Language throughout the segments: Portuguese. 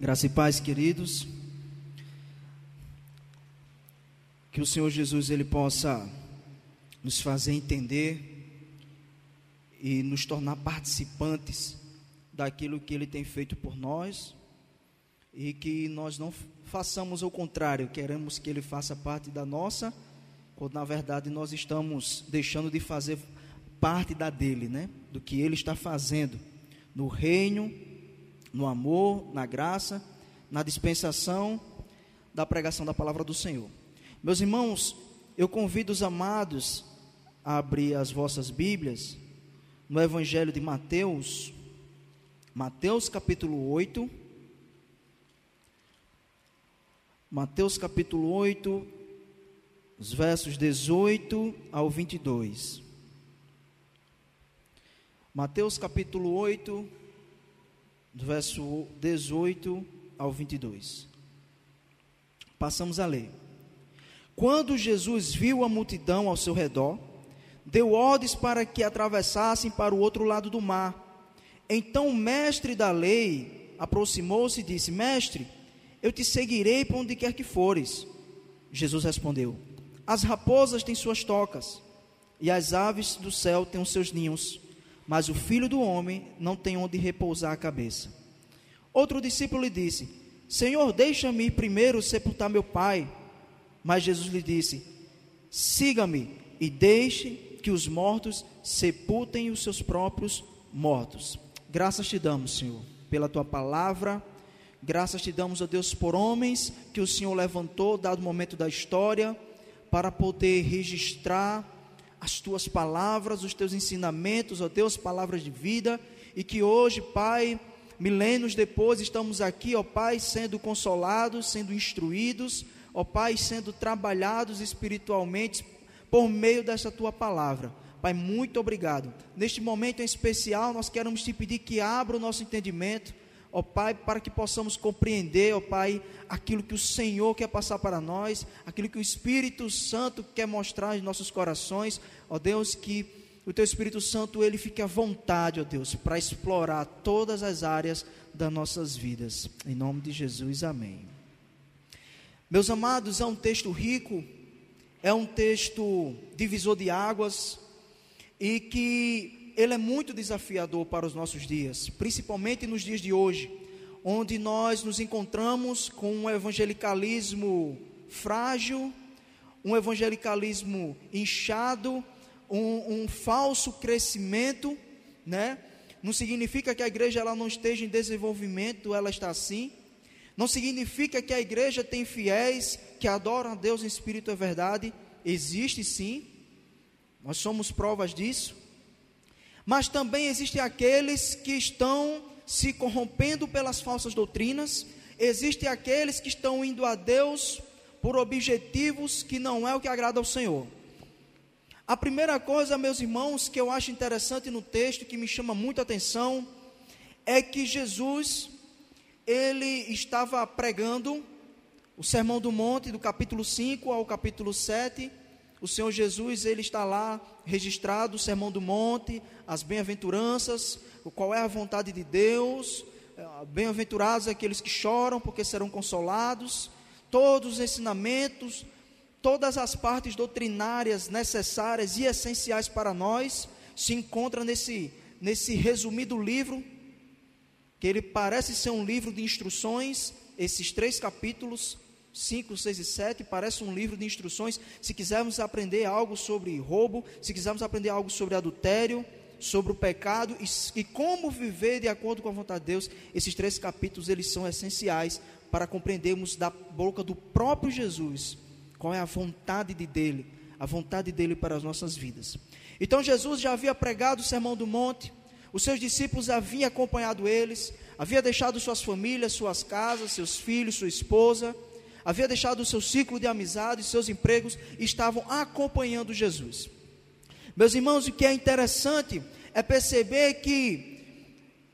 Graça e paz, queridos. Que o Senhor Jesus ele possa nos fazer entender e nos tornar participantes daquilo que ele tem feito por nós e que nós não façamos o contrário, queremos que ele faça parte da nossa, quando na verdade nós estamos deixando de fazer parte da dele, né? Do que ele está fazendo no reino no amor, na graça, na dispensação da pregação da palavra do Senhor. Meus irmãos, eu convido os amados a abrir as vossas Bíblias no Evangelho de Mateus, Mateus capítulo 8. Mateus capítulo 8, os versos 18 ao 22. Mateus capítulo 8, do verso 18 ao 22. Passamos a ler. Quando Jesus viu a multidão ao seu redor, deu ordens para que atravessassem para o outro lado do mar. Então o mestre da lei aproximou-se e disse: Mestre, eu te seguirei para onde quer que fores. Jesus respondeu: As raposas têm suas tocas, e as aves do céu têm os seus ninhos mas o filho do homem não tem onde repousar a cabeça. Outro discípulo lhe disse: Senhor, deixa-me ir primeiro sepultar meu pai. Mas Jesus lhe disse: Siga-me e deixe que os mortos sepultem os seus próprios mortos. Graças te damos, Senhor, pela tua palavra. Graças te damos, ó Deus, por homens que o Senhor levantou, dado momento da história, para poder registrar as tuas palavras, os teus ensinamentos, ó Deus, palavras de vida, e que hoje, Pai, milênios depois, estamos aqui, ó Pai, sendo consolados, sendo instruídos, ó Pai, sendo trabalhados espiritualmente por meio dessa tua palavra. Pai, muito obrigado. Neste momento em especial, nós queremos te pedir que abra o nosso entendimento, ó Pai, para que possamos compreender, ó Pai, aquilo que o Senhor quer passar para nós, aquilo que o Espírito Santo quer mostrar em nossos corações, ó Deus, que o Teu Espírito Santo, ele fique à vontade, ó Deus, para explorar todas as áreas das nossas vidas. Em nome de Jesus, amém. Meus amados, é um texto rico, é um texto divisor de águas, e que ele é muito desafiador para os nossos dias, principalmente nos dias de hoje, onde nós nos encontramos com um evangelicalismo frágil, um evangelicalismo inchado, um, um falso crescimento, né? Não significa que a igreja ela não esteja em desenvolvimento, ela está assim. Não significa que a igreja tem fiéis que adoram a Deus em espírito e verdade. Existe sim. Nós somos provas disso. Mas também existem aqueles que estão se corrompendo pelas falsas doutrinas, existem aqueles que estão indo a Deus por objetivos que não é o que agrada ao Senhor. A primeira coisa, meus irmãos, que eu acho interessante no texto, que me chama muita atenção, é que Jesus, ele estava pregando o Sermão do Monte, do capítulo 5 ao capítulo 7, o Senhor Jesus, ele está lá registrado, o Sermão do Monte, as bem-aventuranças, qual é a vontade de Deus, é, bem-aventurados aqueles que choram, porque serão consolados, todos os ensinamentos, todas as partes doutrinárias necessárias e essenciais para nós se encontram nesse, nesse resumido livro, que ele parece ser um livro de instruções, esses três capítulos 5, 6 e 7 parece um livro de instruções. Se quisermos aprender algo sobre roubo, se quisermos aprender algo sobre adultério, sobre o pecado e, e, como viver de acordo com a vontade de Deus, esses três capítulos eles são essenciais para compreendermos da boca do próprio Jesus qual é a vontade de dele, a vontade dele para as nossas vidas. Então Jesus já havia pregado o sermão do monte, os seus discípulos haviam acompanhado eles, havia deixado suas famílias, suas casas, seus filhos, sua esposa havia deixado o seu ciclo de amizade, seus empregos, e estavam acompanhando Jesus. Meus irmãos, o que é interessante é perceber que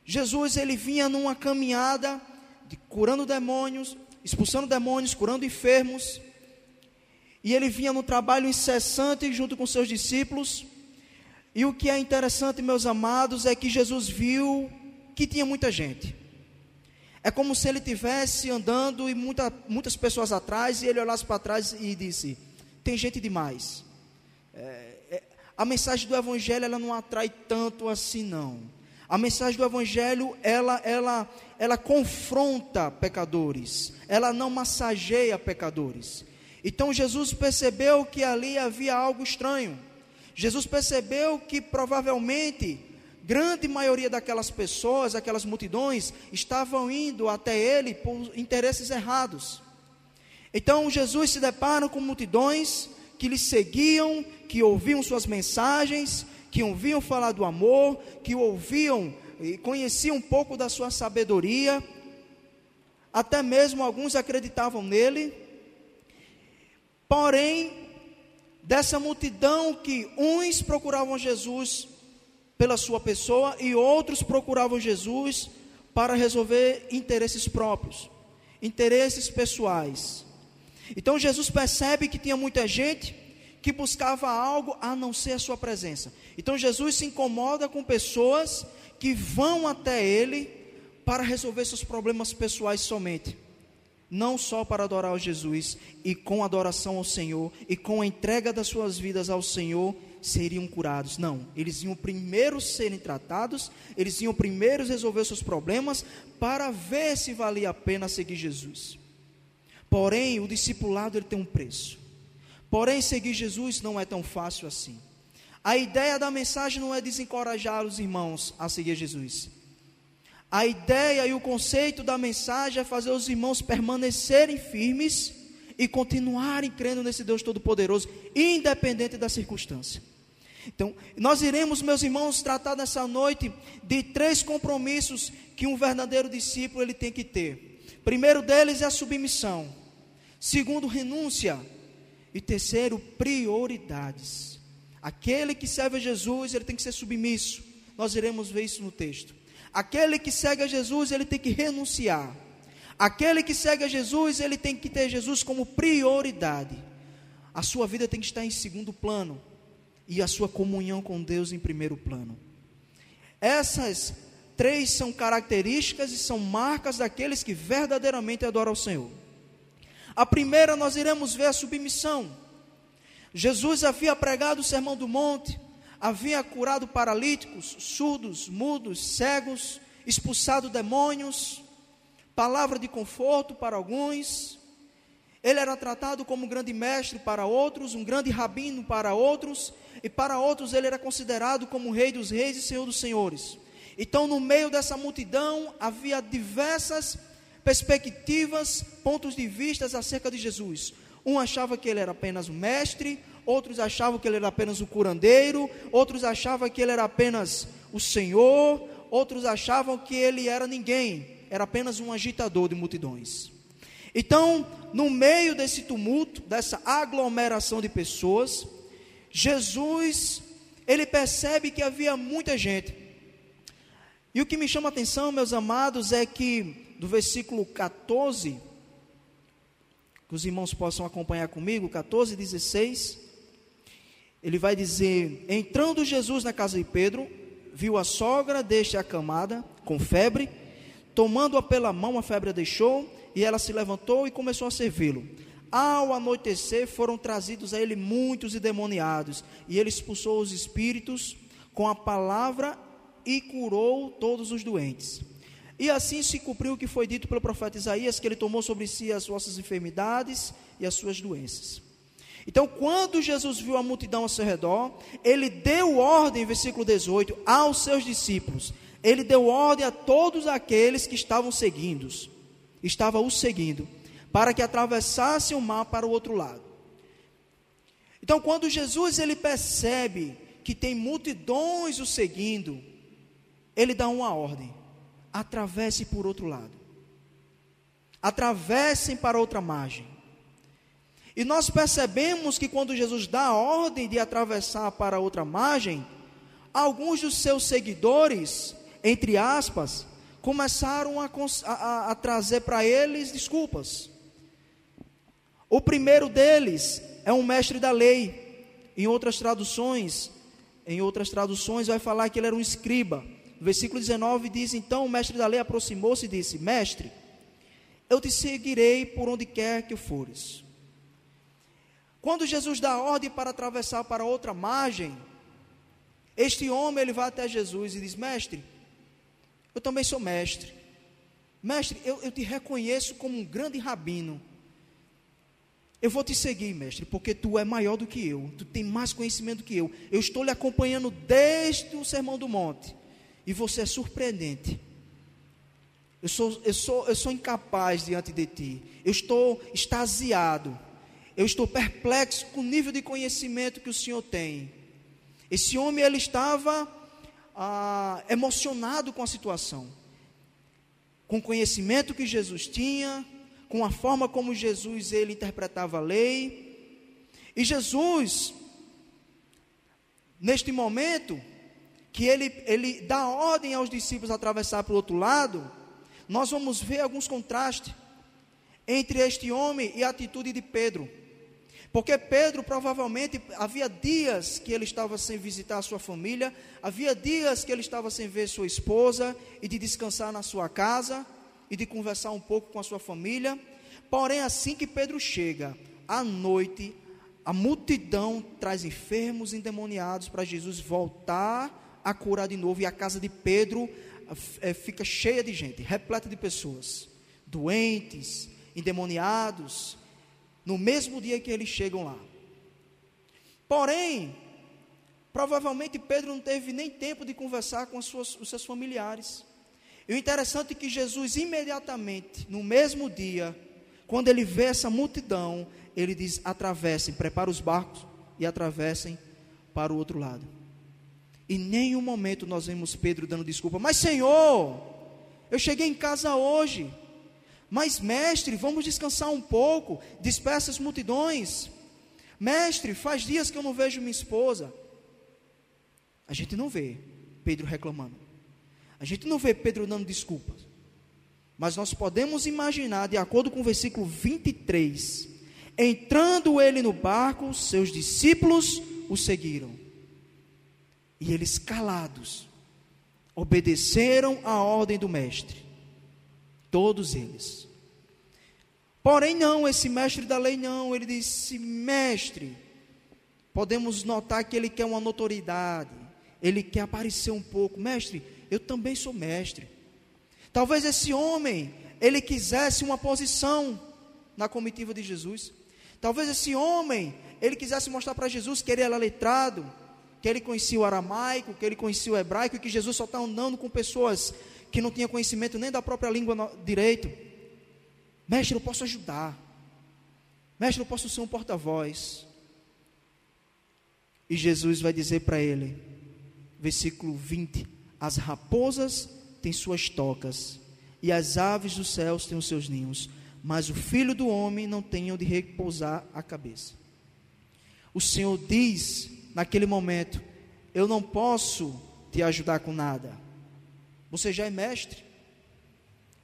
Jesus ele vinha numa caminhada de curando demônios, expulsando demônios, curando enfermos, e ele vinha no trabalho incessante junto com seus discípulos. E o que é interessante, meus amados, é que Jesus viu que tinha muita gente. É como se ele tivesse andando e muita, muitas pessoas atrás e ele olhasse para trás e disse: tem gente demais. É, é, a mensagem do evangelho ela não atrai tanto assim não. A mensagem do evangelho ela ela ela confronta pecadores. Ela não massageia pecadores. Então Jesus percebeu que ali havia algo estranho. Jesus percebeu que provavelmente grande maioria daquelas pessoas, aquelas multidões, estavam indo até ele por interesses errados. Então Jesus se depara com multidões que lhe seguiam, que ouviam suas mensagens, que ouviam falar do amor, que ouviam e conheciam um pouco da sua sabedoria, até mesmo alguns acreditavam nele, Porém, dessa multidão que uns procuravam Jesus pela sua pessoa e outros procuravam Jesus para resolver interesses próprios, interesses pessoais. Então Jesus percebe que tinha muita gente que buscava algo a não ser a sua presença. Então Jesus se incomoda com pessoas que vão até ele para resolver seus problemas pessoais somente não só para adorar a Jesus, e com adoração ao Senhor, e com a entrega das suas vidas ao Senhor, seriam curados. Não, eles iam primeiro serem tratados, eles iam primeiro resolver seus problemas, para ver se valia a pena seguir Jesus. Porém, o discipulado ele tem um preço. Porém, seguir Jesus não é tão fácil assim. A ideia da mensagem não é desencorajar os irmãos a seguir Jesus. A ideia e o conceito da mensagem é fazer os irmãos permanecerem firmes e continuarem crendo nesse Deus Todo-Poderoso, independente da circunstância. Então, nós iremos, meus irmãos, tratar nessa noite de três compromissos que um verdadeiro discípulo ele tem que ter. Primeiro deles é a submissão. Segundo, renúncia. E terceiro, prioridades. Aquele que serve a Jesus, ele tem que ser submisso. Nós iremos ver isso no texto. Aquele que segue a Jesus, ele tem que renunciar. Aquele que segue a Jesus, ele tem que ter Jesus como prioridade. A sua vida tem que estar em segundo plano e a sua comunhão com Deus em primeiro plano. Essas três são características e são marcas daqueles que verdadeiramente adoram ao Senhor. A primeira nós iremos ver a submissão. Jesus havia pregado o sermão do monte, havia curado paralíticos, surdos, mudos, cegos, expulsado demônios, palavra de conforto para alguns. Ele era tratado como um grande mestre para outros, um grande rabino para outros, e para outros ele era considerado como rei dos reis e senhor dos senhores. Então, no meio dessa multidão, havia diversas perspectivas, pontos de vista acerca de Jesus. Um achava que ele era apenas um mestre, outros achavam que ele era apenas o curandeiro, outros achavam que ele era apenas o Senhor, outros achavam que ele era ninguém, era apenas um agitador de multidões. Então, no meio desse tumulto, dessa aglomeração de pessoas, Jesus, ele percebe que havia muita gente. E o que me chama a atenção, meus amados, é que do versículo 14, que os irmãos possam acompanhar comigo, 14, 16, ele vai dizer: Entrando Jesus na casa de Pedro, viu a sogra deste acamada, com febre, tomando-a pela mão, a febre a deixou, e ela se levantou e começou a servi-lo. Ao anoitecer, foram trazidos a ele muitos endemoniados, e ele expulsou os espíritos com a palavra e curou todos os doentes. E assim se cumpriu o que foi dito pelo profeta Isaías, que ele tomou sobre si as vossas enfermidades e as suas doenças. Então, quando Jesus viu a multidão ao seu redor, ele deu ordem, versículo 18, aos seus discípulos. Ele deu ordem a todos aqueles que estavam seguindo, estava o seguindo, para que atravessassem o mar para o outro lado. Então, quando Jesus ele percebe que tem multidões o seguindo, ele dá uma ordem: atravesse por outro lado. Atravessem para outra margem. E nós percebemos que quando Jesus dá a ordem de atravessar para outra margem, alguns dos seus seguidores, entre aspas, começaram a, a, a trazer para eles desculpas. O primeiro deles é um mestre da lei. Em outras traduções, em outras traduções vai falar que ele era um escriba. versículo 19 diz: Então o mestre da lei aproximou-se e disse: Mestre, eu te seguirei por onde quer que fores. Quando Jesus dá ordem para atravessar para outra margem, este homem ele vai até Jesus e diz: Mestre, eu também sou mestre. Mestre, eu, eu te reconheço como um grande rabino. Eu vou te seguir, mestre, porque tu é maior do que eu, tu tem mais conhecimento do que eu. Eu estou lhe acompanhando desde o Sermão do Monte, e você é surpreendente. Eu sou, eu sou, eu sou incapaz diante de ti. Eu estou extasiado. Eu estou perplexo com o nível de conhecimento que o Senhor tem. Esse homem ele estava ah, emocionado com a situação, com o conhecimento que Jesus tinha, com a forma como Jesus ele interpretava a lei. E Jesus, neste momento, que ele, ele dá ordem aos discípulos atravessar para o outro lado, nós vamos ver alguns contrastes entre este homem e a atitude de Pedro. Porque Pedro provavelmente havia dias que ele estava sem visitar a sua família, havia dias que ele estava sem ver sua esposa e de descansar na sua casa e de conversar um pouco com a sua família. Porém, assim que Pedro chega, à noite, a multidão traz enfermos endemoniados para Jesus voltar a curar de novo, e a casa de Pedro é, fica cheia de gente, repleta de pessoas, doentes, endemoniados, no mesmo dia que eles chegam lá. Porém, provavelmente Pedro não teve nem tempo de conversar com suas, os seus familiares. E o interessante é que Jesus, imediatamente, no mesmo dia, quando ele vê essa multidão, ele diz: atravessem, prepara os barcos e atravessem para o outro lado. E nenhum momento nós vemos Pedro dando desculpa, mas Senhor, eu cheguei em casa hoje, mas mestre, vamos descansar um pouco, dispersa as multidões. Mestre, faz dias que eu não vejo minha esposa. A gente não vê Pedro reclamando. A gente não vê Pedro dando desculpas. Mas nós podemos imaginar, de acordo com o versículo 23, entrando ele no barco, seus discípulos o seguiram. E eles calados obedeceram a ordem do mestre. Todos eles. Porém, não, esse mestre da lei não, ele disse: mestre, podemos notar que ele quer uma notoriedade, ele quer aparecer um pouco. Mestre, eu também sou mestre. Talvez esse homem, ele quisesse uma posição na comitiva de Jesus. Talvez esse homem, ele quisesse mostrar para Jesus que ele era letrado, que ele conhecia o aramaico, que ele conhecia o hebraico, e que Jesus só está andando com pessoas que não tinham conhecimento nem da própria língua direito. Mestre, eu posso ajudar. Mestre, eu posso ser um porta-voz. E Jesus vai dizer para ele, versículo 20: as raposas têm suas tocas, e as aves dos céus têm os seus ninhos, mas o filho do homem não tem onde repousar a cabeça. O Senhor diz naquele momento: Eu não posso te ajudar com nada. Você já é mestre.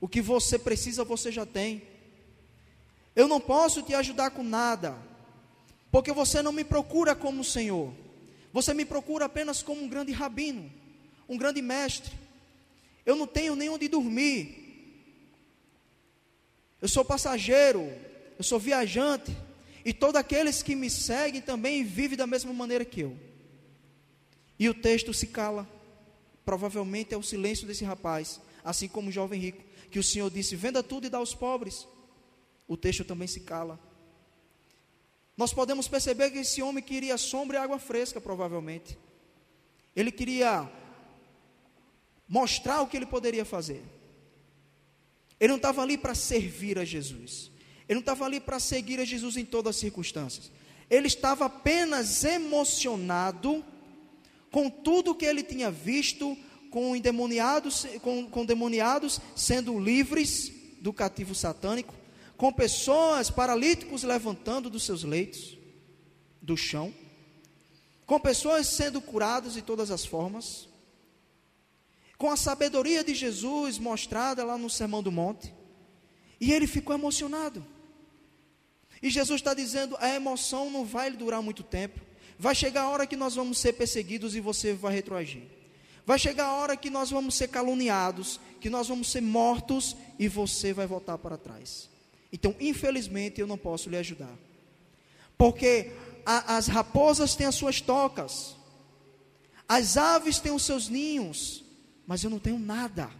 O que você precisa, você já tem. Eu não posso te ajudar com nada, porque você não me procura como Senhor. Você me procura apenas como um grande rabino um grande mestre. Eu não tenho nem onde dormir. Eu sou passageiro, eu sou viajante, e todos aqueles que me seguem também vivem da mesma maneira que eu. E o texto se cala. Provavelmente é o silêncio desse rapaz, assim como o jovem rico, que o Senhor disse: venda tudo e dá aos pobres. O texto também se cala. Nós podemos perceber que esse homem queria sombra e água fresca, provavelmente. Ele queria mostrar o que ele poderia fazer. Ele não estava ali para servir a Jesus. Ele não estava ali para seguir a Jesus em todas as circunstâncias. Ele estava apenas emocionado com tudo que ele tinha visto, com endemoniados, com, com demoniados sendo livres do cativo satânico, com pessoas paralíticos levantando dos seus leitos, do chão, com pessoas sendo curadas de todas as formas, com a sabedoria de Jesus mostrada lá no Sermão do Monte. E ele ficou emocionado. E Jesus está dizendo: a emoção não vai durar muito tempo. Vai chegar a hora que nós vamos ser perseguidos e você vai retroagir. Vai chegar a hora que nós vamos ser caluniados, que nós vamos ser mortos e você vai voltar para trás. Então, infelizmente, eu não posso lhe ajudar. Porque a, as raposas têm as suas tocas, as aves têm os seus ninhos, mas eu não tenho nada.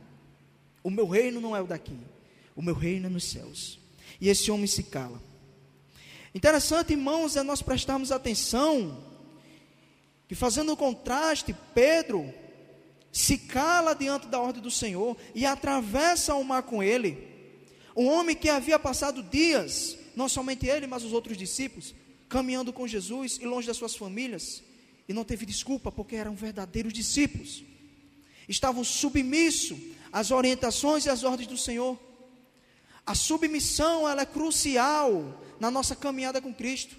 O meu reino não é o daqui, o meu reino é nos céus. E esse homem se cala. Interessante, irmãos, é nós prestarmos atenção que, fazendo o contraste, Pedro se cala diante da ordem do Senhor e atravessa o mar com ele. Um homem que havia passado dias, não somente ele, mas os outros discípulos, caminhando com Jesus e longe das suas famílias, e não teve desculpa porque eram verdadeiros discípulos. Estavam submissos às orientações e às ordens do Senhor. A submissão ela é crucial na nossa caminhada com Cristo.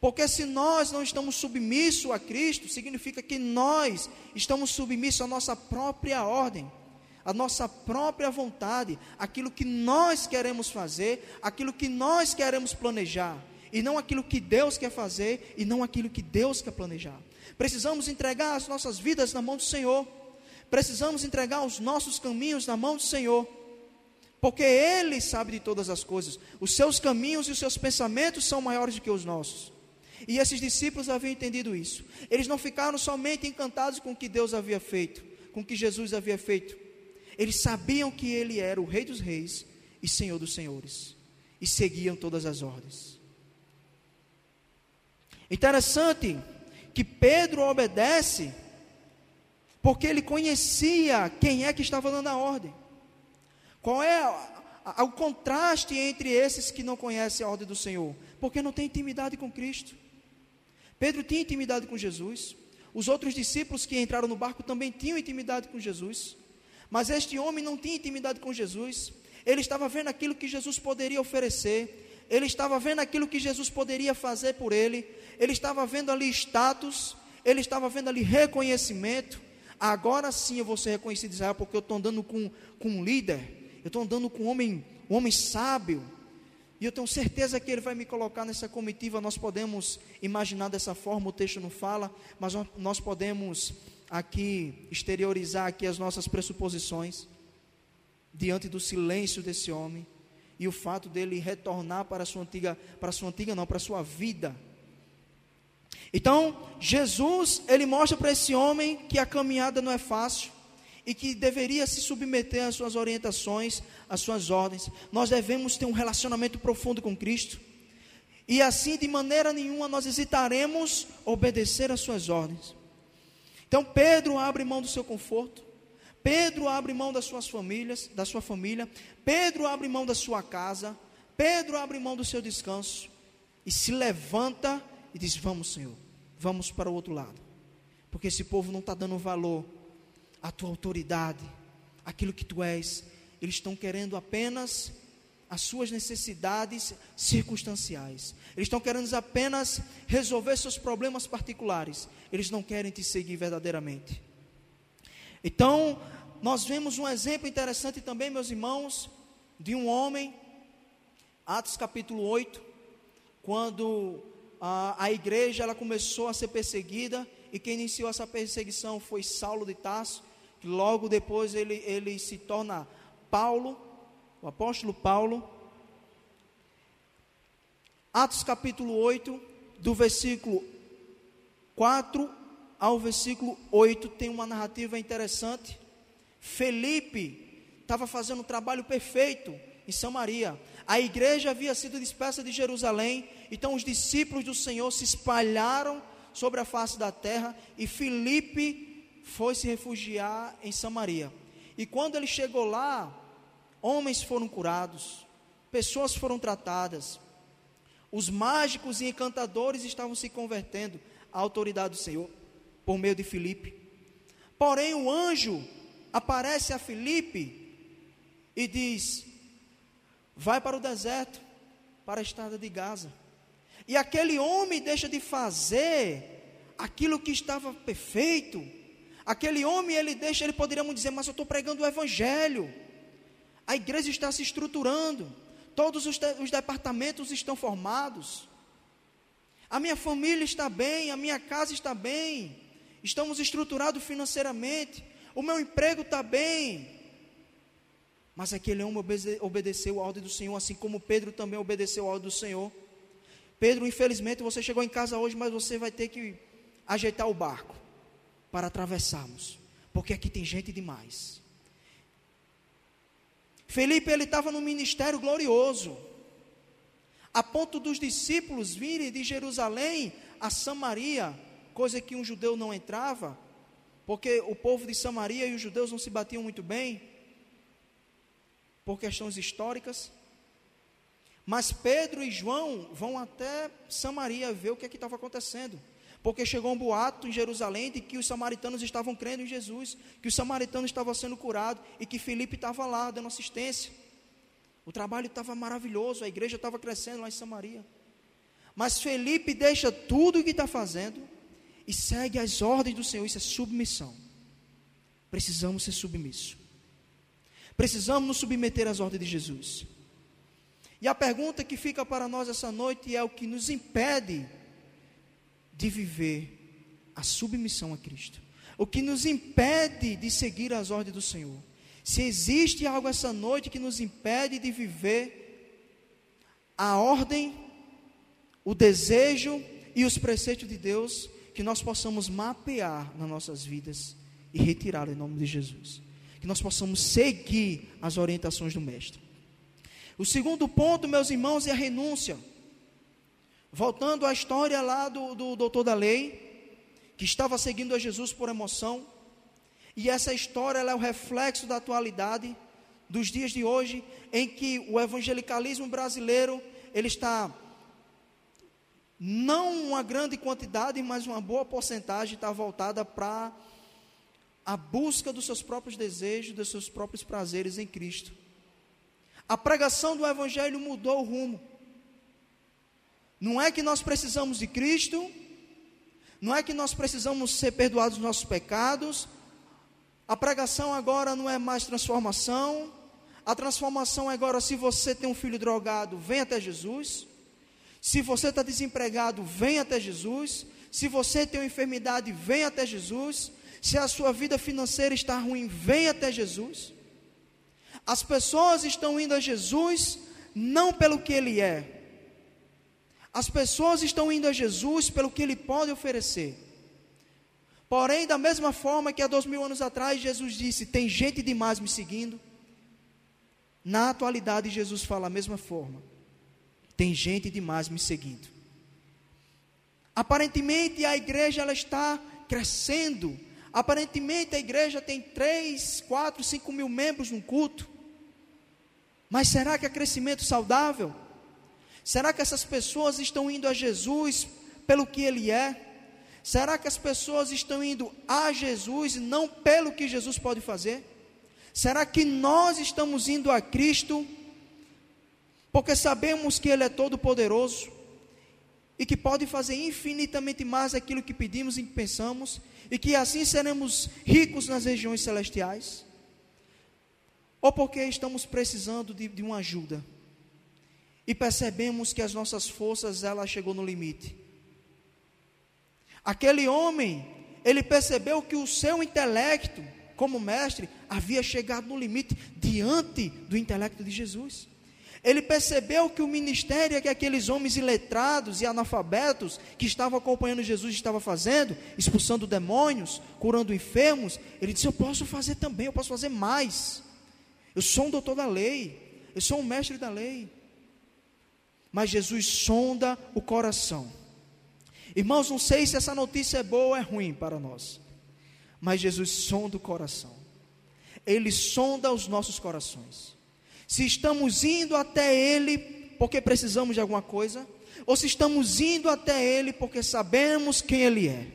Porque se nós não estamos submissos a Cristo, significa que nós estamos submissos à nossa própria ordem, à nossa própria vontade, aquilo que nós queremos fazer, aquilo que nós queremos planejar, e não aquilo que Deus quer fazer, e não aquilo que Deus quer planejar. Precisamos entregar as nossas vidas na mão do Senhor, precisamos entregar os nossos caminhos na mão do Senhor porque Ele sabe de todas as coisas. Os seus caminhos e os seus pensamentos são maiores do que os nossos. E esses discípulos haviam entendido isso. Eles não ficaram somente encantados com o que Deus havia feito, com o que Jesus havia feito. Eles sabiam que Ele era o Rei dos Reis e Senhor dos Senhores. E seguiam todas as ordens. Interessante que Pedro obedece, porque ele conhecia quem é que estava dando a ordem. Qual é o contraste entre esses que não conhecem a ordem do Senhor? Porque não tem intimidade com Cristo. Pedro tinha intimidade com Jesus. Os outros discípulos que entraram no barco também tinham intimidade com Jesus. Mas este homem não tinha intimidade com Jesus. Ele estava vendo aquilo que Jesus poderia oferecer. Ele estava vendo aquilo que Jesus poderia fazer por ele. Ele estava vendo ali status. Ele estava vendo ali reconhecimento. Agora sim eu vou ser reconhecido Israel, porque eu estou andando com, com um líder. Eu estou andando com um homem, um homem sábio e eu tenho certeza que Ele vai me colocar nessa comitiva. Nós podemos imaginar dessa forma, o texto não fala, mas nós podemos aqui exteriorizar aqui as nossas pressuposições diante do silêncio desse homem e o fato dele retornar para a sua antiga, para a sua antiga não, para a sua vida. Então, Jesus, ele mostra para esse homem que a caminhada não é fácil, e que deveria se submeter às suas orientações, às suas ordens. Nós devemos ter um relacionamento profundo com Cristo. E assim, de maneira nenhuma, nós hesitaremos obedecer às suas ordens. Então, Pedro abre mão do seu conforto. Pedro abre mão das suas famílias, da sua família. Pedro abre mão da sua casa. Pedro abre mão do seu descanso. E se levanta e diz: Vamos, Senhor, vamos para o outro lado. Porque esse povo não está dando valor a tua autoridade, aquilo que tu és. Eles estão querendo apenas as suas necessidades circunstanciais. Eles estão querendo apenas resolver seus problemas particulares. Eles não querem te seguir verdadeiramente. Então, nós vemos um exemplo interessante também, meus irmãos, de um homem, Atos capítulo 8, quando a, a igreja ela começou a ser perseguida, e quem iniciou essa perseguição foi Saulo de Tarso, Logo depois ele, ele se torna Paulo, o apóstolo Paulo. Atos capítulo 8, do versículo 4 ao versículo 8, tem uma narrativa interessante. Felipe estava fazendo um trabalho perfeito em Samaria. A igreja havia sido dispersa de Jerusalém, então os discípulos do Senhor se espalharam sobre a face da terra e Felipe foi se refugiar em Samaria. E quando ele chegou lá, homens foram curados, pessoas foram tratadas, os mágicos e encantadores estavam se convertendo à autoridade do Senhor, por meio de Filipe. Porém, o anjo aparece a Filipe e diz: Vai para o deserto, para a estrada de Gaza. E aquele homem deixa de fazer aquilo que estava perfeito, Aquele homem, ele deixa, ele poderíamos dizer, mas eu estou pregando o Evangelho. A igreja está se estruturando. Todos os, os departamentos estão formados. A minha família está bem, a minha casa está bem. estamos estruturados financeiramente, o meu emprego está bem. Mas aquele homem obedeceu a ordem do Senhor, assim como Pedro também obedeceu a ordem do Senhor. Pedro, infelizmente, você chegou em casa hoje, mas você vai ter que ajeitar o barco para atravessarmos, porque aqui tem gente demais. Felipe, ele estava no ministério glorioso, a ponto dos discípulos virem de Jerusalém a Samaria, coisa que um judeu não entrava, porque o povo de Samaria e os judeus não se batiam muito bem, por questões históricas. Mas Pedro e João vão até Samaria ver o que é estava acontecendo. Porque chegou um boato em Jerusalém de que os samaritanos estavam crendo em Jesus, que os samaritanos estavam sendo curados e que Felipe estava lá dando assistência. O trabalho estava maravilhoso, a igreja estava crescendo lá em Samaria. Mas Felipe deixa tudo o que está fazendo e segue as ordens do Senhor. Isso é submissão. Precisamos ser submissos. Precisamos nos submeter às ordens de Jesus. E a pergunta que fica para nós essa noite é o que nos impede de viver a submissão a Cristo. O que nos impede de seguir as ordens do Senhor. Se existe algo essa noite que nos impede de viver a ordem, o desejo e os preceitos de Deus, que nós possamos mapear nas nossas vidas e retirar em nome de Jesus. Que nós possamos seguir as orientações do Mestre. O segundo ponto, meus irmãos, é a renúncia. Voltando à história lá do, do doutor da lei, que estava seguindo a Jesus por emoção, e essa história é o reflexo da atualidade dos dias de hoje, em que o evangelicalismo brasileiro ele está não uma grande quantidade, mas uma boa porcentagem está voltada para a busca dos seus próprios desejos, dos seus próprios prazeres em Cristo. A pregação do Evangelho mudou o rumo. Não é que nós precisamos de Cristo, não é que nós precisamos ser perdoados dos nossos pecados. A pregação agora não é mais transformação. A transformação é agora, se você tem um filho drogado, vem até Jesus. Se você está desempregado, vem até Jesus. Se você tem uma enfermidade, vem até Jesus. Se a sua vida financeira está ruim, vem até Jesus. As pessoas estão indo a Jesus não pelo que Ele é, as pessoas estão indo a Jesus pelo que Ele pode oferecer. Porém, da mesma forma que há dois mil anos atrás Jesus disse: Tem gente demais me seguindo. Na atualidade, Jesus fala a mesma forma: Tem gente demais me seguindo. Aparentemente, a igreja ela está crescendo. Aparentemente, a igreja tem três, quatro, cinco mil membros no culto. Mas será que é crescimento saudável? Será que essas pessoas estão indo a Jesus pelo que Ele é? Será que as pessoas estão indo a Jesus e não pelo que Jesus pode fazer? Será que nós estamos indo a Cristo porque sabemos que Ele é todo-poderoso e que pode fazer infinitamente mais aquilo que pedimos e pensamos e que assim seremos ricos nas regiões celestiais? Ou porque estamos precisando de, de uma ajuda? e percebemos que as nossas forças ela chegou no limite. Aquele homem, ele percebeu que o seu intelecto, como mestre, havia chegado no limite diante do intelecto de Jesus. Ele percebeu que o ministério que aqueles homens iletrados e analfabetos que estavam acompanhando Jesus estava fazendo, expulsando demônios, curando enfermos, ele disse: Eu posso fazer também, eu posso fazer mais. Eu sou um doutor da lei, eu sou um mestre da lei mas Jesus sonda o coração. Irmãos, não sei se essa notícia é boa ou é ruim para nós, mas Jesus sonda o coração. Ele sonda os nossos corações. Se estamos indo até Ele porque precisamos de alguma coisa, ou se estamos indo até Ele porque sabemos quem Ele é.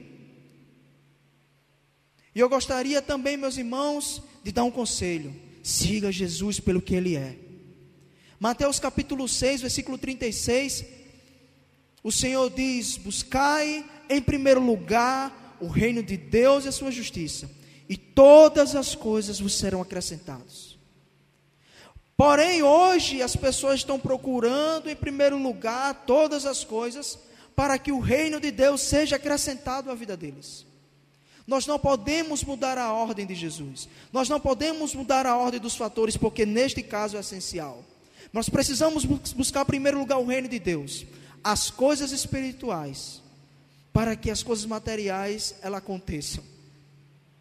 E eu gostaria também, meus irmãos, de dar um conselho: siga Jesus pelo que Ele é. Mateus capítulo 6, versículo 36, o Senhor diz: Buscai em primeiro lugar o reino de Deus e a sua justiça, e todas as coisas vos serão acrescentadas. Porém, hoje as pessoas estão procurando em primeiro lugar todas as coisas para que o reino de Deus seja acrescentado à vida deles. Nós não podemos mudar a ordem de Jesus. Nós não podemos mudar a ordem dos fatores, porque neste caso é essencial. Nós precisamos buscar, em primeiro lugar, o reino de Deus, as coisas espirituais, para que as coisas materiais aconteçam.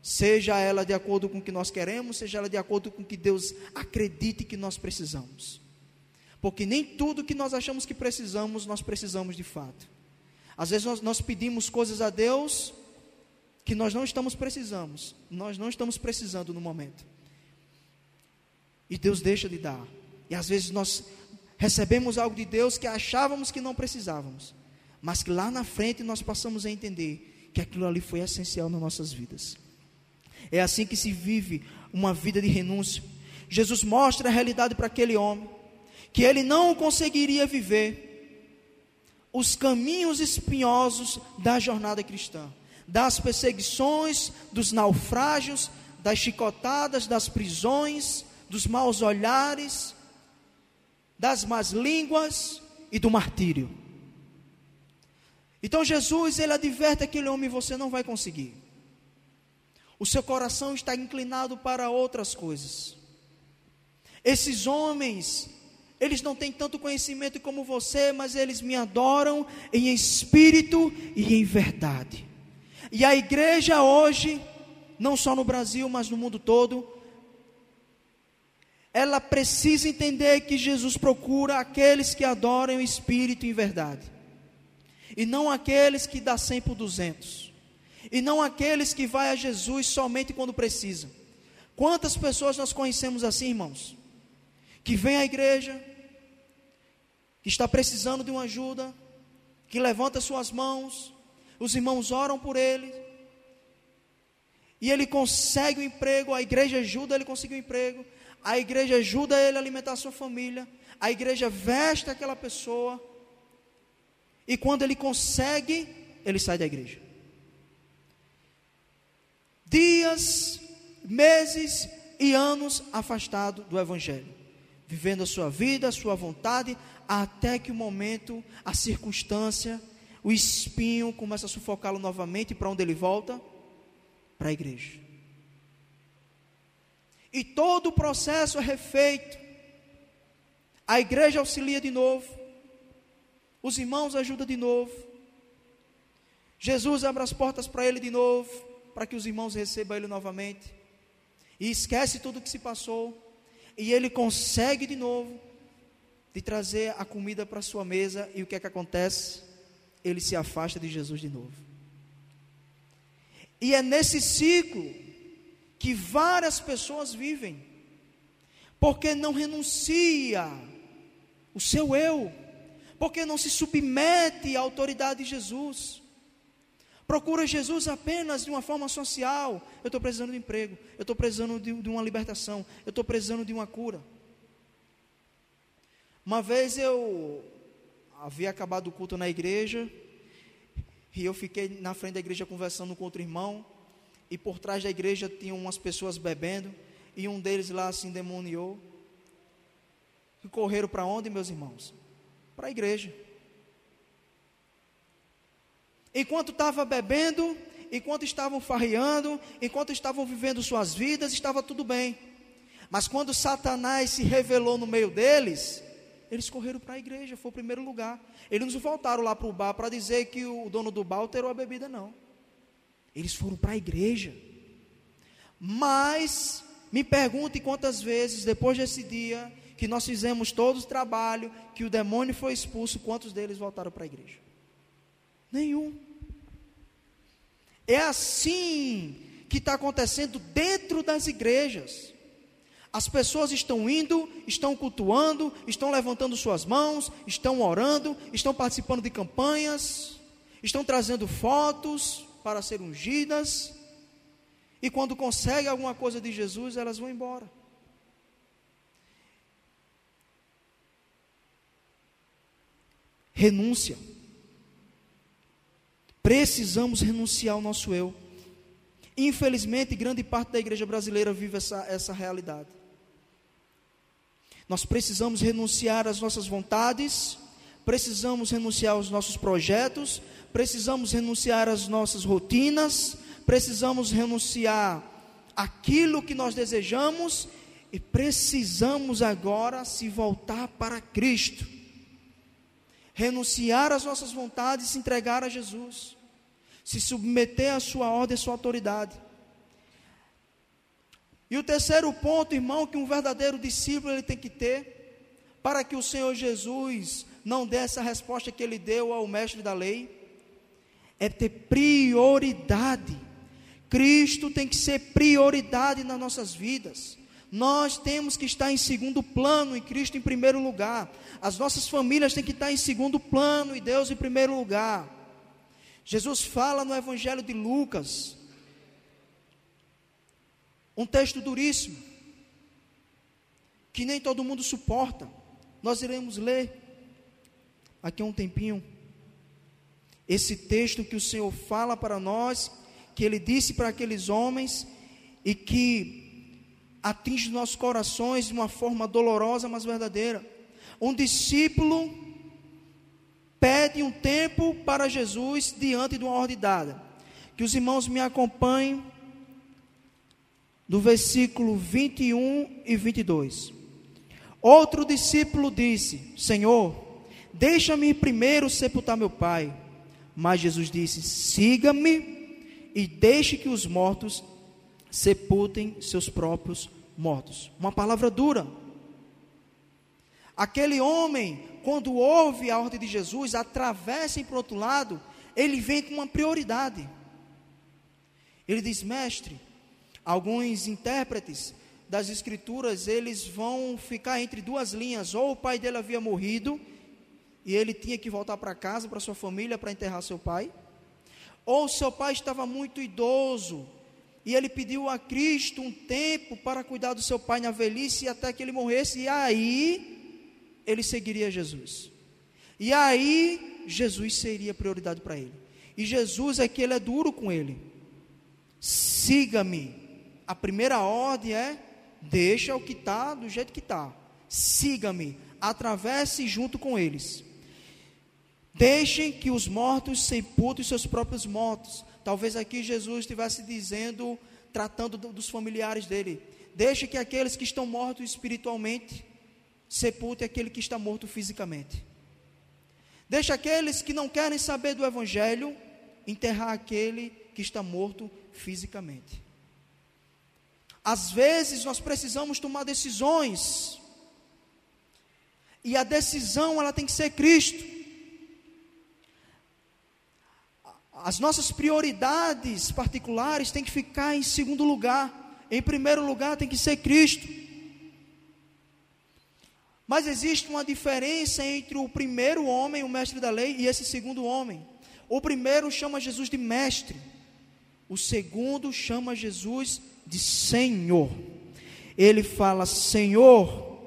Seja ela de acordo com o que nós queremos, seja ela de acordo com o que Deus acredite que nós precisamos. Porque nem tudo que nós achamos que precisamos, nós precisamos de fato. Às vezes nós, nós pedimos coisas a Deus que nós não estamos precisando, nós não estamos precisando no momento. E Deus deixa de dar. E às vezes nós recebemos algo de Deus que achávamos que não precisávamos, mas que lá na frente nós passamos a entender que aquilo ali foi essencial nas nossas vidas. É assim que se vive uma vida de renúncia. Jesus mostra a realidade para aquele homem, que ele não conseguiria viver os caminhos espinhosos da jornada cristã das perseguições, dos naufrágios, das chicotadas, das prisões, dos maus olhares, das más línguas e do martírio. Então Jesus, ele adverte aquele homem: você não vai conseguir. O seu coração está inclinado para outras coisas. Esses homens, eles não têm tanto conhecimento como você, mas eles me adoram em espírito e em verdade. E a igreja hoje, não só no Brasil, mas no mundo todo, ela precisa entender que Jesus procura aqueles que adoram o Espírito em verdade, e não aqueles que dá 100 por 200, e não aqueles que vai a Jesus somente quando precisa. Quantas pessoas nós conhecemos assim, irmãos? Que vem à igreja, que está precisando de uma ajuda, que levanta suas mãos, os irmãos oram por ele, e ele consegue o um emprego, a igreja ajuda ele a conseguir o um emprego, a igreja ajuda ele a alimentar a sua família, a igreja veste aquela pessoa, e quando ele consegue, ele sai da igreja. Dias, meses e anos afastado do Evangelho, vivendo a sua vida, a sua vontade, até que o momento, a circunstância, o espinho começa a sufocá-lo novamente, para onde ele volta? Para a igreja. E todo o processo é refeito. A igreja auxilia de novo. Os irmãos ajudam de novo. Jesus abre as portas para ele de novo, para que os irmãos recebam ele novamente. E esquece tudo o que se passou. E ele consegue de novo de trazer a comida para sua mesa. E o que é que acontece? ele se afasta de Jesus de novo. E é nesse ciclo que várias pessoas vivem, porque não renuncia o seu eu, porque não se submete à autoridade de Jesus. Procura Jesus apenas de uma forma social. Eu estou precisando de emprego, eu estou precisando de, de uma libertação, eu estou precisando de uma cura. Uma vez eu havia acabado o culto na igreja, e eu fiquei na frente da igreja conversando com outro irmão, e por trás da igreja tinham umas pessoas bebendo, e um deles lá se endemoniou. E correram para onde, meus irmãos? Para a igreja. Enquanto estava bebendo, enquanto estavam farreando, enquanto estavam vivendo suas vidas, estava tudo bem. Mas quando Satanás se revelou no meio deles, eles correram para a igreja, foi o primeiro lugar. Eles não voltaram lá para o bar para dizer que o dono do bar alterou a bebida, não. Eles foram para a igreja. Mas, me pergunte quantas vezes, depois desse dia, que nós fizemos todo o trabalho, que o demônio foi expulso, quantos deles voltaram para a igreja? Nenhum. É assim que está acontecendo dentro das igrejas. As pessoas estão indo, estão cultuando, estão levantando suas mãos, estão orando, estão participando de campanhas, estão trazendo fotos para serem ungidas. E quando conseguem alguma coisa de Jesus, elas vão embora. Renúncia. Precisamos renunciar ao nosso eu. Infelizmente, grande parte da igreja brasileira vive essa, essa realidade. Nós precisamos renunciar às nossas vontades, precisamos renunciar aos nossos projetos, precisamos renunciar às nossas rotinas, precisamos renunciar aquilo que nós desejamos e precisamos agora se voltar para Cristo. Renunciar às nossas vontades e se entregar a Jesus. Se submeter à sua ordem à sua autoridade. E o terceiro ponto, irmão, que um verdadeiro discípulo ele tem que ter, para que o Senhor Jesus não dê essa resposta que ele deu ao mestre da lei, é ter prioridade. Cristo tem que ser prioridade nas nossas vidas. Nós temos que estar em segundo plano e Cristo em primeiro lugar. As nossas famílias têm que estar em segundo plano e Deus em primeiro lugar. Jesus fala no Evangelho de Lucas, um texto duríssimo, que nem todo mundo suporta. Nós iremos ler aqui um tempinho esse texto que o Senhor fala para nós, que ele disse para aqueles homens e que atinge nossos corações de uma forma dolorosa, mas verdadeira. Um discípulo pede um tempo para Jesus diante de uma ordem dada. Que os irmãos me acompanhem do versículo 21 e 22. Outro discípulo disse: Senhor, deixa-me primeiro sepultar meu pai. Mas Jesus disse: Siga-me e deixe que os mortos sepultem seus próprios mortos. Uma palavra dura. Aquele homem, quando ouve a ordem de Jesus, atravessa para o outro lado, ele vem com uma prioridade. Ele diz: Mestre, alguns intérpretes das escrituras, eles vão ficar entre duas linhas, ou o pai dele havia morrido e ele tinha que voltar para casa, para sua família, para enterrar seu pai, ou seu pai estava muito idoso e ele pediu a Cristo um tempo para cuidar do seu pai na velhice até que ele morresse, e aí ele seguiria Jesus. E aí Jesus seria prioridade para ele. E Jesus é que ele é duro com ele. Siga-me. A primeira ordem é: deixa o que está do jeito que está. Siga-me. Atravesse junto com eles. Deixem que os mortos sepultem seus próprios mortos. Talvez aqui Jesus estivesse dizendo, tratando dos familiares dele. Deixe que aqueles que estão mortos espiritualmente sepultem aquele que está morto fisicamente. Deixe aqueles que não querem saber do Evangelho enterrar aquele que está morto fisicamente. Às vezes nós precisamos tomar decisões. E a decisão ela tem que ser Cristo. as nossas prioridades particulares têm que ficar em segundo lugar. Em primeiro lugar tem que ser Cristo. Mas existe uma diferença entre o primeiro homem, o mestre da lei, e esse segundo homem. O primeiro chama Jesus de mestre. O segundo chama Jesus de Senhor. Ele fala: Senhor,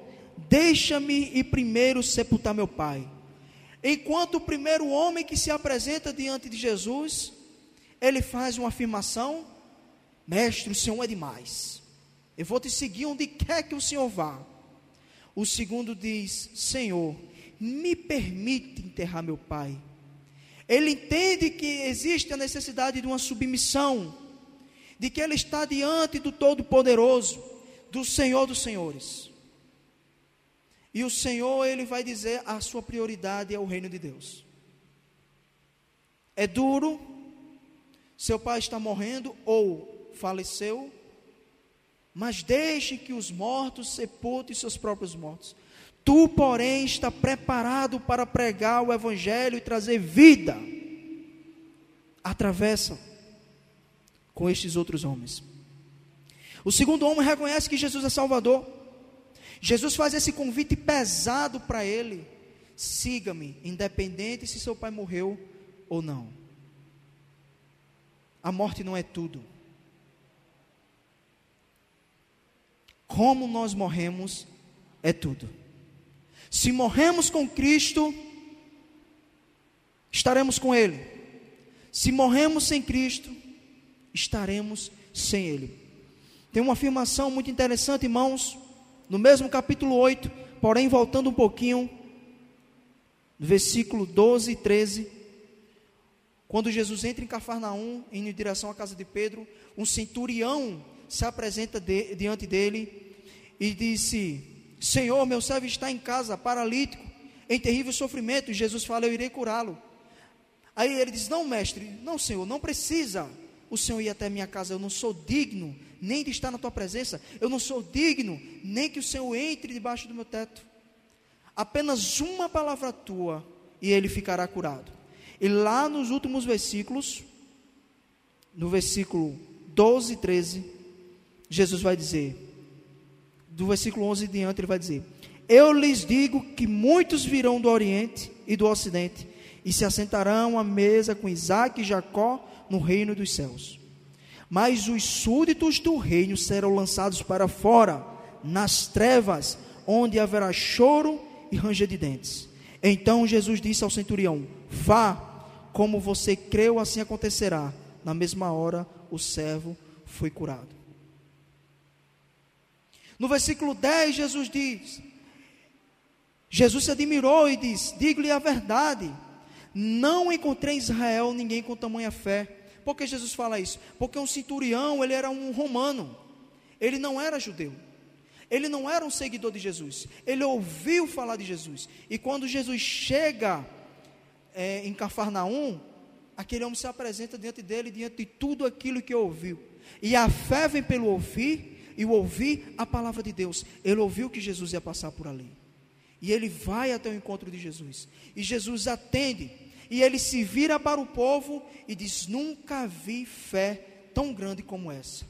deixa-me ir primeiro sepultar meu pai. Enquanto o primeiro homem que se apresenta diante de Jesus, ele faz uma afirmação: Mestre, o Senhor é demais. Eu vou te seguir onde quer que o Senhor vá. O segundo diz: Senhor, me permite enterrar meu pai. Ele entende que existe a necessidade de uma submissão, de que ele está diante do Todo-Poderoso, do Senhor dos Senhores. E o Senhor, ele vai dizer: a sua prioridade é o reino de Deus. É duro, seu pai está morrendo ou faleceu, mas deixe que os mortos sepultem seus próprios mortos. Tu, porém, está preparado para pregar o evangelho e trazer vida. Atravessa com estes outros homens. O segundo homem reconhece que Jesus é Salvador. Jesus faz esse convite pesado para ele: siga-me, independente se seu pai morreu ou não. A morte não é tudo. Como nós morremos é tudo. Se morremos com Cristo, estaremos com Ele. Se morremos sem Cristo, estaremos sem Ele. Tem uma afirmação muito interessante, irmãos, no mesmo capítulo 8, porém voltando um pouquinho, no versículo 12 e 13, Quando Jesus entra em Cafarnaum, indo em direção à casa de Pedro, um centurião se apresenta de, diante dele e disse: Senhor, meu servo está em casa, paralítico, em terrível sofrimento. E Jesus fala: Eu irei curá-lo. Aí ele diz: Não, mestre, não, Senhor, não precisa o Senhor ir até minha casa. Eu não sou digno nem de estar na tua presença. Eu não sou digno nem que o Senhor entre debaixo do meu teto. Apenas uma palavra tua e ele ficará curado. E lá nos últimos versículos, no versículo 12 e 13, Jesus vai dizer: do versículo 11 em diante, ele vai dizer: Eu lhes digo que muitos virão do Oriente e do Ocidente e se assentarão à mesa com Isaac e Jacó no reino dos céus. Mas os súditos do reino serão lançados para fora, nas trevas, onde haverá choro e ranger de dentes. Então Jesus disse ao centurião: Vá, como você creu, assim acontecerá. Na mesma hora, o servo foi curado. No versículo 10, Jesus diz: Jesus se admirou e diz: Digo-lhe a verdade, não encontrei em Israel ninguém com tamanha fé. Por que Jesus fala isso? Porque um centurião, ele era um romano, ele não era judeu. Ele não era um seguidor de Jesus, ele ouviu falar de Jesus. E quando Jesus chega é, em Cafarnaum, aquele homem se apresenta diante dele, diante de tudo aquilo que ouviu. E a fé vem pelo ouvir e ouvir a palavra de Deus. Ele ouviu que Jesus ia passar por ali. E ele vai até o encontro de Jesus. E Jesus atende. E ele se vira para o povo e diz: Nunca vi fé tão grande como essa.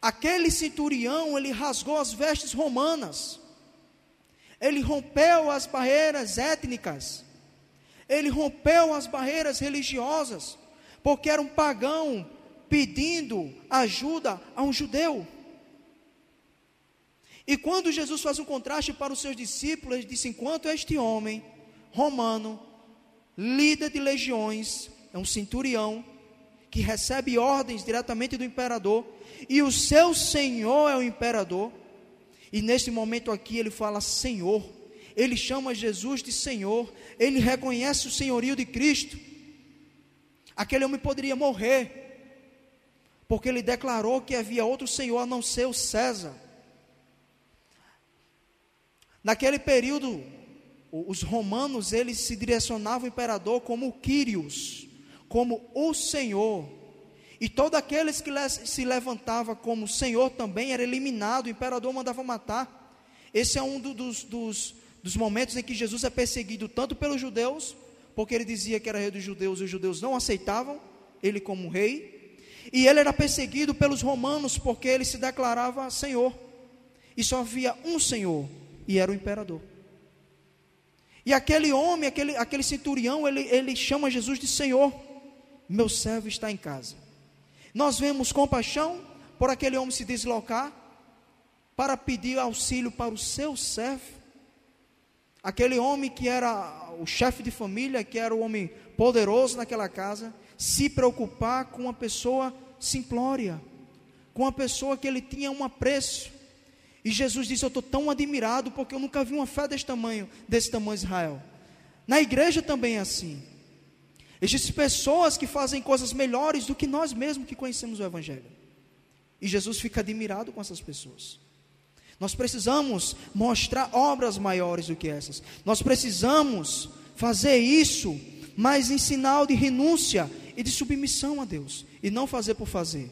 Aquele centurião, ele rasgou as vestes romanas. Ele rompeu as barreiras étnicas. Ele rompeu as barreiras religiosas. Porque era um pagão pedindo ajuda a um judeu. E quando Jesus faz um contraste para os seus discípulos, ele disse: enquanto este homem romano, líder de legiões, é um centurião, que recebe ordens diretamente do imperador, e o seu senhor é o imperador, e nesse momento aqui ele fala Senhor, ele chama Jesus de Senhor, ele reconhece o senhorio de Cristo. Aquele homem poderia morrer, porque ele declarou que havia outro senhor a não ser o César. Naquele período, os romanos eles se direcionavam ao imperador como Quírios, como o Senhor. E todos aqueles que se levantava como Senhor também era eliminado, o imperador mandava matar. Esse é um dos, dos, dos momentos em que Jesus é perseguido tanto pelos judeus, porque ele dizia que era rei dos judeus e os judeus não aceitavam ele como rei, e ele era perseguido pelos romanos porque ele se declarava Senhor. E só havia um Senhor, e era o imperador. E aquele homem, aquele, aquele centurião, ele, ele chama Jesus de Senhor. Meu servo está em casa. Nós vemos compaixão por aquele homem se deslocar para pedir auxílio para o seu servo. Aquele homem que era o chefe de família, que era o homem poderoso naquela casa, se preocupar com uma pessoa simplória, com uma pessoa que ele tinha um apreço. E Jesus disse: Eu estou tão admirado porque eu nunca vi uma fé desse tamanho, desse tamanho Israel. Na igreja também é assim. Existem pessoas que fazem coisas melhores do que nós mesmos que conhecemos o Evangelho. E Jesus fica admirado com essas pessoas. Nós precisamos mostrar obras maiores do que essas. Nós precisamos fazer isso, mas em sinal de renúncia e de submissão a Deus, e não fazer por fazer.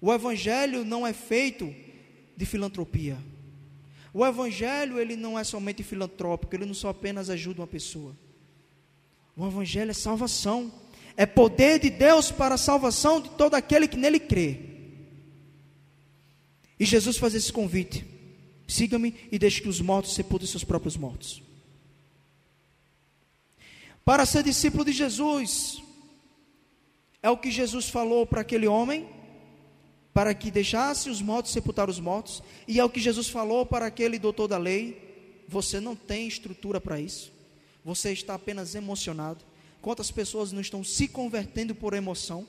O evangelho não é feito de filantropia. O evangelho ele não é somente filantrópico, ele não só apenas ajuda uma pessoa. O evangelho é salvação, é poder de Deus para a salvação de todo aquele que nele crê. E Jesus faz esse convite: siga-me e deixe que os mortos sepultem seus próprios mortos. Para ser discípulo de Jesus, é o que Jesus falou para aquele homem, para que deixasse os mortos sepultar os mortos, e é o que Jesus falou para aquele doutor da lei: você não tem estrutura para isso, você está apenas emocionado. Quantas pessoas não estão se convertendo por emoção?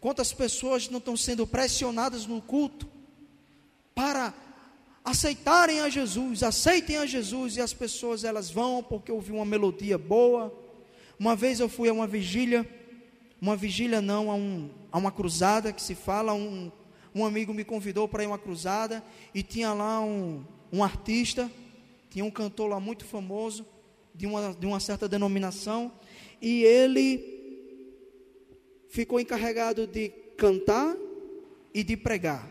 Quantas pessoas não estão sendo pressionadas no culto para aceitarem a Jesus, aceitem a Jesus e as pessoas elas vão porque ouviu uma melodia boa, Uma vez eu fui a uma vigília, uma vigília não, a, um, a uma cruzada que se fala, um, um amigo me convidou para ir a uma cruzada e tinha lá um, um artista, tinha um cantor lá muito famoso, de uma, de uma certa denominação, e ele ficou encarregado de cantar e de pregar.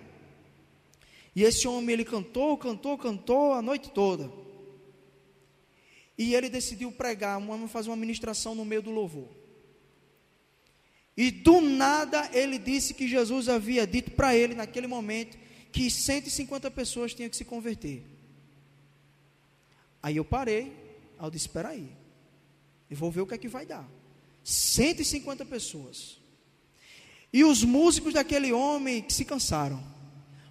E esse homem ele cantou, cantou, cantou a noite toda. E ele decidiu pregar, vamos fazer uma ministração no meio do louvor. E do nada ele disse que Jesus havia dito para ele naquele momento que 150 pessoas tinham que se converter. Aí eu parei, aí eu disse: espera aí, eu vou ver o que é que vai dar. 150 pessoas. E os músicos daquele homem se cansaram,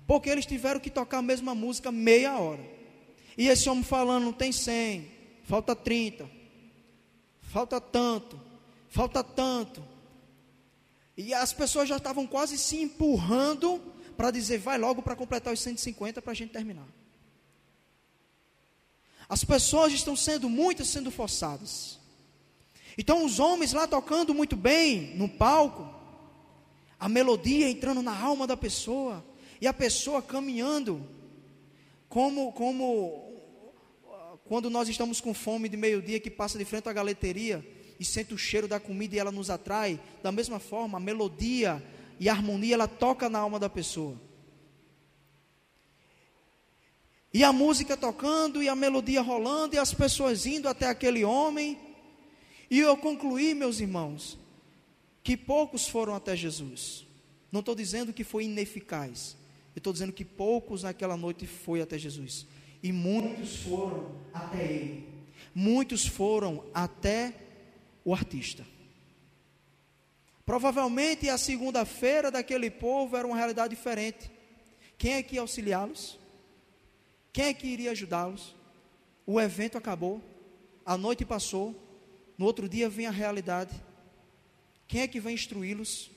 porque eles tiveram que tocar a mesma música meia hora. E esse homem falando, não tem 100, falta 30, falta tanto, falta tanto. E as pessoas já estavam quase se empurrando para dizer, vai logo para completar os 150 para a gente terminar. As pessoas estão sendo muitas sendo forçadas. Então os homens lá tocando muito bem no palco, a melodia entrando na alma da pessoa e a pessoa caminhando como como quando nós estamos com fome de meio-dia que passa de frente à galeteria e sente o cheiro da comida e ela nos atrai, da mesma forma, a melodia e a harmonia ela toca na alma da pessoa. E a música tocando e a melodia rolando e as pessoas indo até aquele homem. E eu concluí, meus irmãos, que poucos foram até Jesus. Não estou dizendo que foi ineficaz. Eu estou dizendo que poucos naquela noite foi até Jesus. E muitos foram até ele. Muitos foram até o artista. Provavelmente a segunda-feira daquele povo era uma realidade diferente. Quem é que ia auxiliá-los? Quem é que iria ajudá-los? O evento acabou, a noite passou, no outro dia vem a realidade. Quem é que vai instruí-los?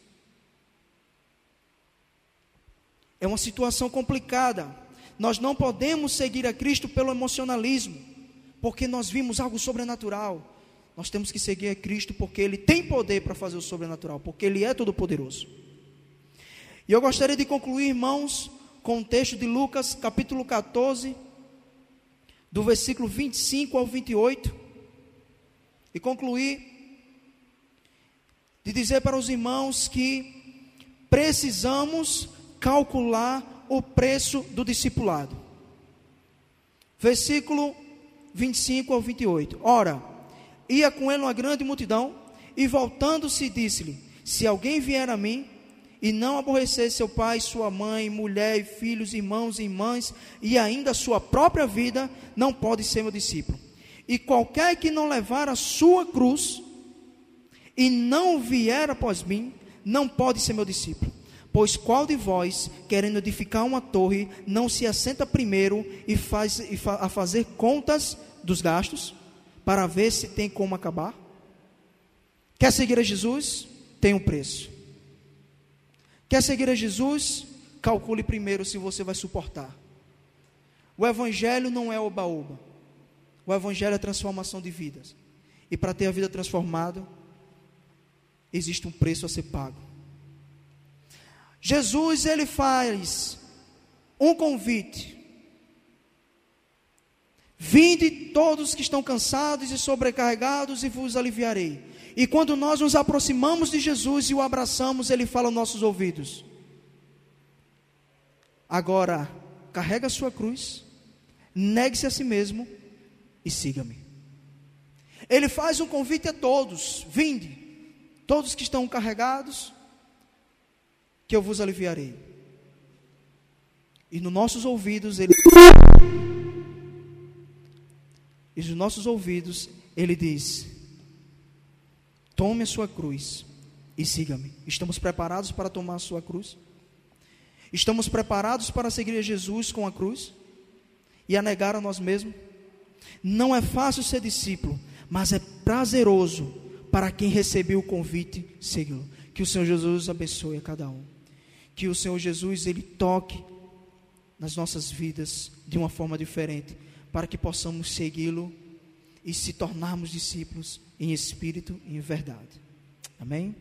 É uma situação complicada. Nós não podemos seguir a Cristo pelo emocionalismo, porque nós vimos algo sobrenatural. Nós temos que seguir a Cristo porque Ele tem poder para fazer o sobrenatural, porque Ele é todo-poderoso. E eu gostaria de concluir, irmãos, com o texto de Lucas, capítulo 14, do versículo 25 ao 28, e concluir de dizer para os irmãos que precisamos calcular o preço do discipulado. Versículo 25 ao 28. Ora, ia com ele uma grande multidão, e voltando-se, disse-lhe: Se alguém vier a mim e não aborrecer seu pai, sua mãe, mulher filhos, irmãos e irmãs, e ainda sua própria vida, não pode ser meu discípulo. E qualquer que não levar a sua cruz e não vier após mim, não pode ser meu discípulo. Pois qual de vós, querendo edificar uma torre, não se assenta primeiro e faz e fa, a fazer contas dos gastos, para ver se tem como acabar? Quer seguir a Jesus? Tem um preço. Quer seguir a Jesus? Calcule primeiro se você vai suportar. O Evangelho não é oba-oba. O Evangelho é transformação de vidas. E para ter a vida transformada, existe um preço a ser pago. Jesus, ele faz um convite. Vinde todos que estão cansados e sobrecarregados, e vos aliviarei. E quando nós nos aproximamos de Jesus e o abraçamos, ele fala aos nossos ouvidos: Agora, carrega a sua cruz, negue-se a si mesmo e siga-me. Ele faz um convite a todos: Vinde, todos que estão carregados, que eu vos aliviarei. E nos nossos ouvidos ele E nos nossos ouvidos ele diz: Tome a sua cruz e siga-me. Estamos preparados para tomar a sua cruz? Estamos preparados para seguir Jesus com a cruz e a negar a nós mesmos? Não é fácil ser discípulo, mas é prazeroso para quem recebeu o convite, segui-lo. Que o Senhor Jesus abençoe a cada um. Que o Senhor Jesus ele toque nas nossas vidas de uma forma diferente, para que possamos segui-lo e se tornarmos discípulos em espírito e em verdade. Amém?